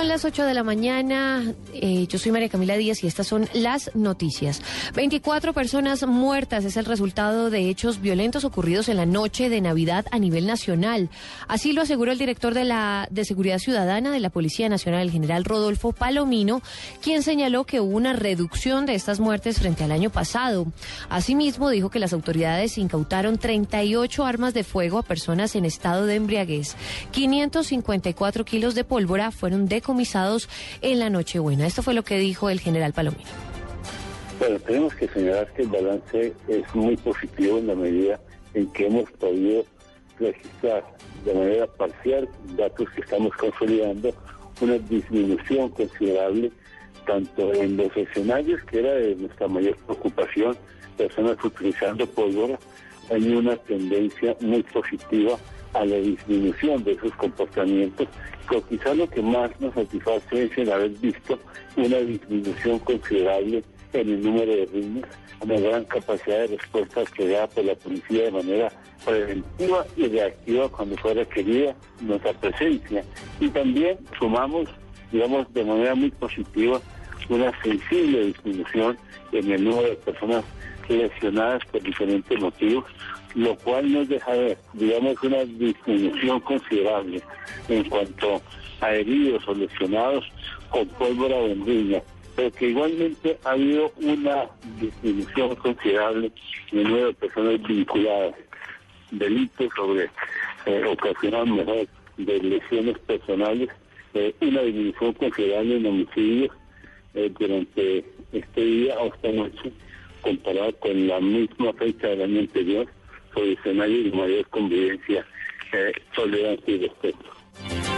Son las 8 de la mañana. Eh, yo soy María Camila Díaz y estas son las noticias. 24 personas muertas es el resultado de hechos violentos ocurridos en la noche de Navidad a nivel nacional. Así lo aseguró el director de la de Seguridad Ciudadana de la Policía Nacional, el general Rodolfo Palomino, quien señaló que hubo una reducción de estas muertes frente al año pasado. Asimismo, dijo que las autoridades incautaron 38 armas de fuego a personas en estado de embriaguez. 554 kilos de pólvora fueron decomisados en la Nochebuena. Esto fue lo que dijo el general Palomino. Bueno, tenemos que señalar que el balance es muy positivo en la medida en que hemos podido registrar de manera parcial datos que estamos consolidando, una disminución considerable tanto en los escenarios, que era de nuestra mayor preocupación, personas utilizando pólvora, hay una tendencia muy positiva a la disminución de esos comportamientos, pero quizá lo que más nos satisface es el haber visto una disminución considerable en el número de riñas, una gran capacidad de respuesta que da por la policía de manera preventiva y reactiva cuando fuera querida nuestra presencia. Y también sumamos, digamos, de manera muy positiva una sensible disminución en el número de personas lesionadas por diferentes motivos, lo cual nos deja ver, digamos, una disminución considerable en cuanto a heridos o lesionados con pólvora riña, pero que igualmente ha habido una disminución considerable en el número de personas vinculadas, delitos sobre eh, ocasionados mejor de lesiones personales, eh, una disminución considerable en homicidios eh, durante este día o esta noche comparado con la misma fecha del año anterior sobre escenarios de mayor convivencia, eh, tolerancia y respeto.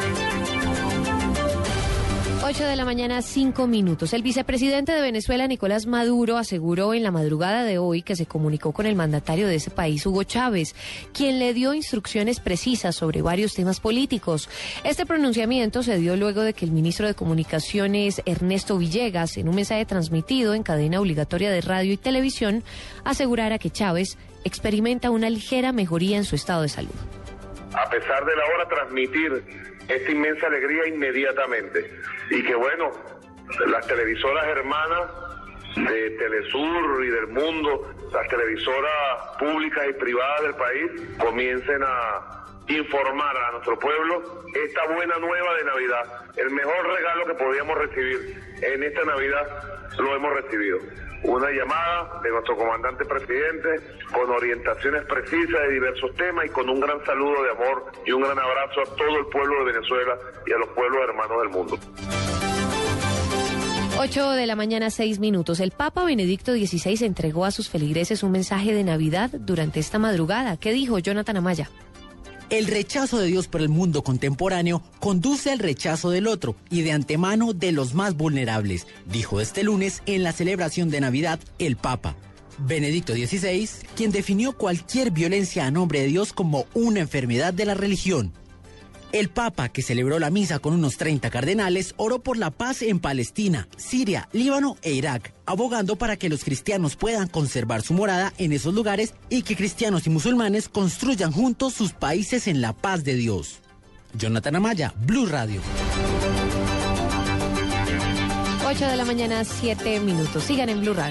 8 de la mañana, 5 minutos. El vicepresidente de Venezuela, Nicolás Maduro, aseguró en la madrugada de hoy que se comunicó con el mandatario de ese país, Hugo Chávez, quien le dio instrucciones precisas sobre varios temas políticos. Este pronunciamiento se dio luego de que el ministro de Comunicaciones, Ernesto Villegas, en un mensaje transmitido en cadena obligatoria de radio y televisión, asegurara que Chávez experimenta una ligera mejoría en su estado de salud. A pesar de la hora transmitir esta inmensa alegría inmediatamente. Y que bueno, las televisoras hermanas de Telesur y del mundo, las televisoras públicas y privadas del país, comiencen a informar a nuestro pueblo esta buena nueva de Navidad. El mejor regalo que podíamos recibir en esta Navidad lo hemos recibido. Una llamada de nuestro comandante presidente con orientaciones precisas de diversos temas y con un gran saludo de amor y un gran abrazo a todo el pueblo de Venezuela y a los pueblos hermanos del mundo. 8 de la mañana, 6 minutos. El Papa Benedicto XVI entregó a sus feligreses un mensaje de Navidad durante esta madrugada. ¿Qué dijo Jonathan Amaya? El rechazo de Dios por el mundo contemporáneo conduce al rechazo del otro y de antemano de los más vulnerables, dijo este lunes en la celebración de Navidad el Papa. Benedicto XVI, quien definió cualquier violencia a nombre de Dios como una enfermedad de la religión. El Papa, que celebró la misa con unos 30 cardenales, oró por la paz en Palestina, Siria, Líbano e Irak, abogando para que los cristianos puedan conservar su morada en esos lugares y que cristianos y musulmanes construyan juntos sus países en la paz de Dios. Jonathan Amaya, Blue Radio. 8 de la mañana, 7 minutos. Sigan en Blue Radio.